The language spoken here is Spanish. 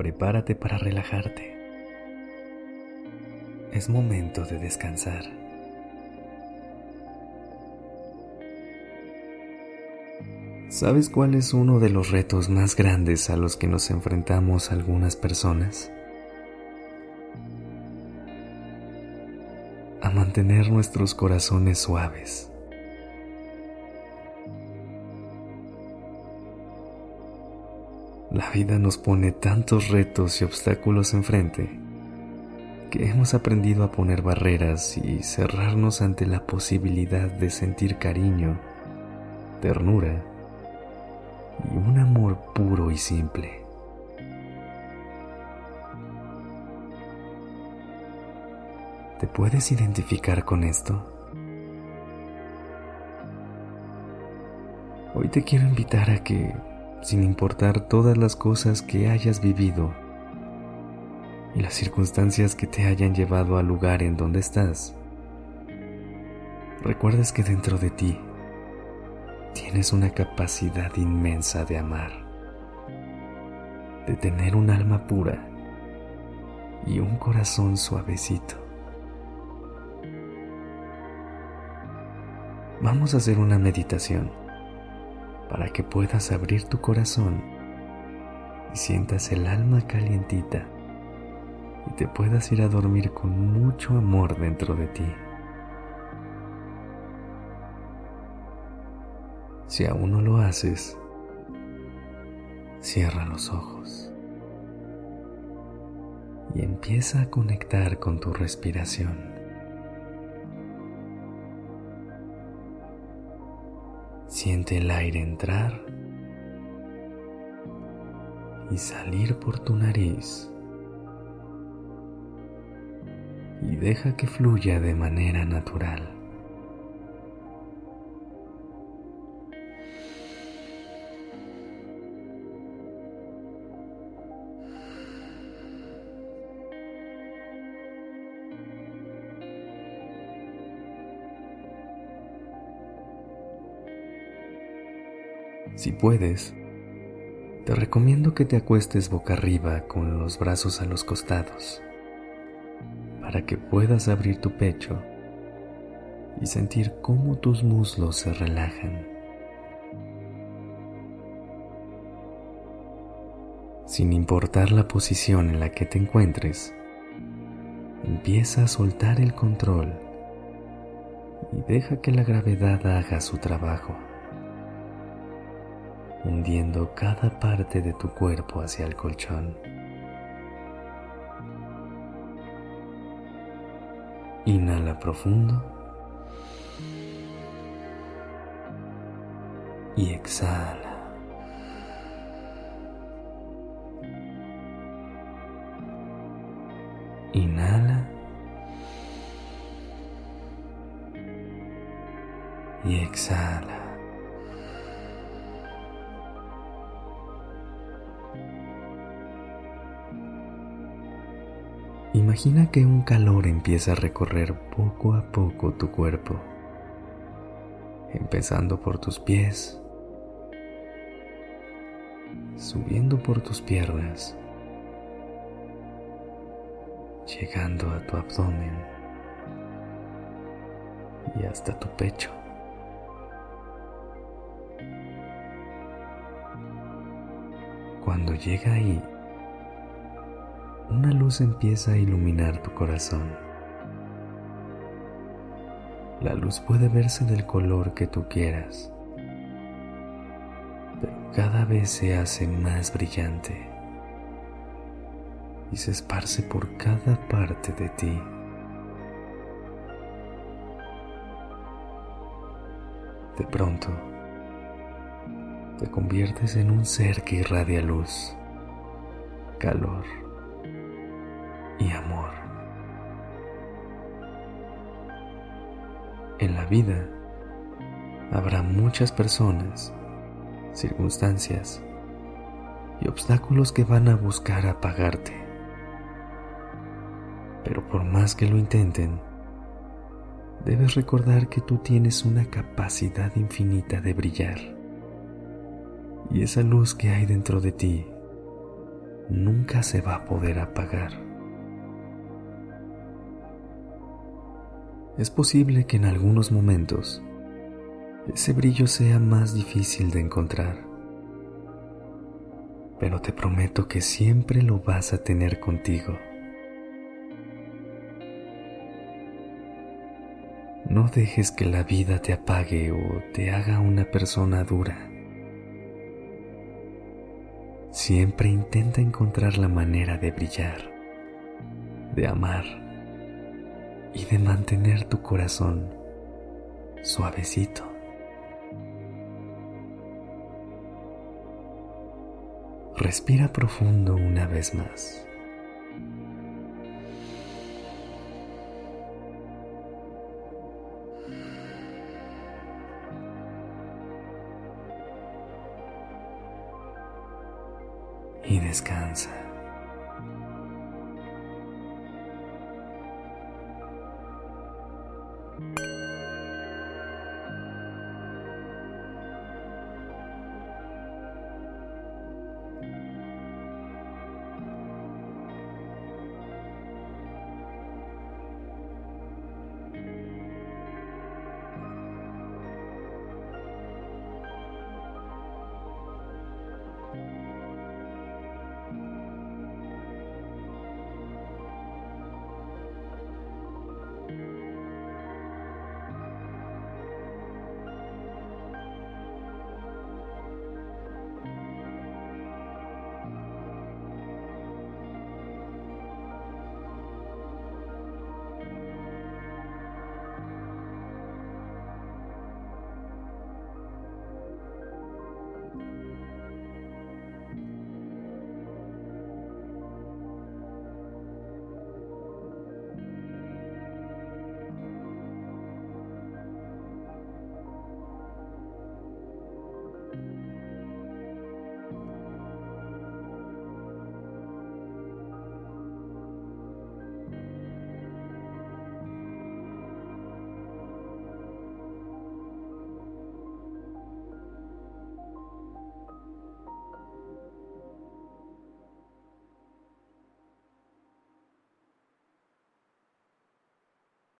Prepárate para relajarte. Es momento de descansar. ¿Sabes cuál es uno de los retos más grandes a los que nos enfrentamos algunas personas? A mantener nuestros corazones suaves La vida nos pone tantos retos y obstáculos enfrente que hemos aprendido a poner barreras y cerrarnos ante la posibilidad de sentir cariño, ternura y un amor puro y simple. ¿Te puedes identificar con esto? Hoy te quiero invitar a que sin importar todas las cosas que hayas vivido y las circunstancias que te hayan llevado al lugar en donde estás. Recuerdes que dentro de ti tienes una capacidad inmensa de amar, de tener un alma pura y un corazón suavecito. Vamos a hacer una meditación para que puedas abrir tu corazón y sientas el alma calientita y te puedas ir a dormir con mucho amor dentro de ti. Si aún no lo haces, cierra los ojos y empieza a conectar con tu respiración. Siente el aire entrar y salir por tu nariz y deja que fluya de manera natural. Si puedes, te recomiendo que te acuestes boca arriba con los brazos a los costados para que puedas abrir tu pecho y sentir cómo tus muslos se relajan. Sin importar la posición en la que te encuentres, empieza a soltar el control y deja que la gravedad haga su trabajo hundiendo cada parte de tu cuerpo hacia el colchón. Inhala profundo y exhala. Inhala y exhala. Imagina que un calor empieza a recorrer poco a poco tu cuerpo, empezando por tus pies, subiendo por tus piernas, llegando a tu abdomen y hasta tu pecho. Cuando llega ahí, una luz empieza a iluminar tu corazón. La luz puede verse del color que tú quieras, pero cada vez se hace más brillante y se esparce por cada parte de ti. De pronto, te conviertes en un ser que irradia luz, calor y amor. En la vida habrá muchas personas, circunstancias y obstáculos que van a buscar apagarte. Pero por más que lo intenten, debes recordar que tú tienes una capacidad infinita de brillar. Y esa luz que hay dentro de ti nunca se va a poder apagar. Es posible que en algunos momentos ese brillo sea más difícil de encontrar, pero te prometo que siempre lo vas a tener contigo. No dejes que la vida te apague o te haga una persona dura. Siempre intenta encontrar la manera de brillar, de amar y de mantener tu corazón suavecito. Respira profundo una vez más. y descansa.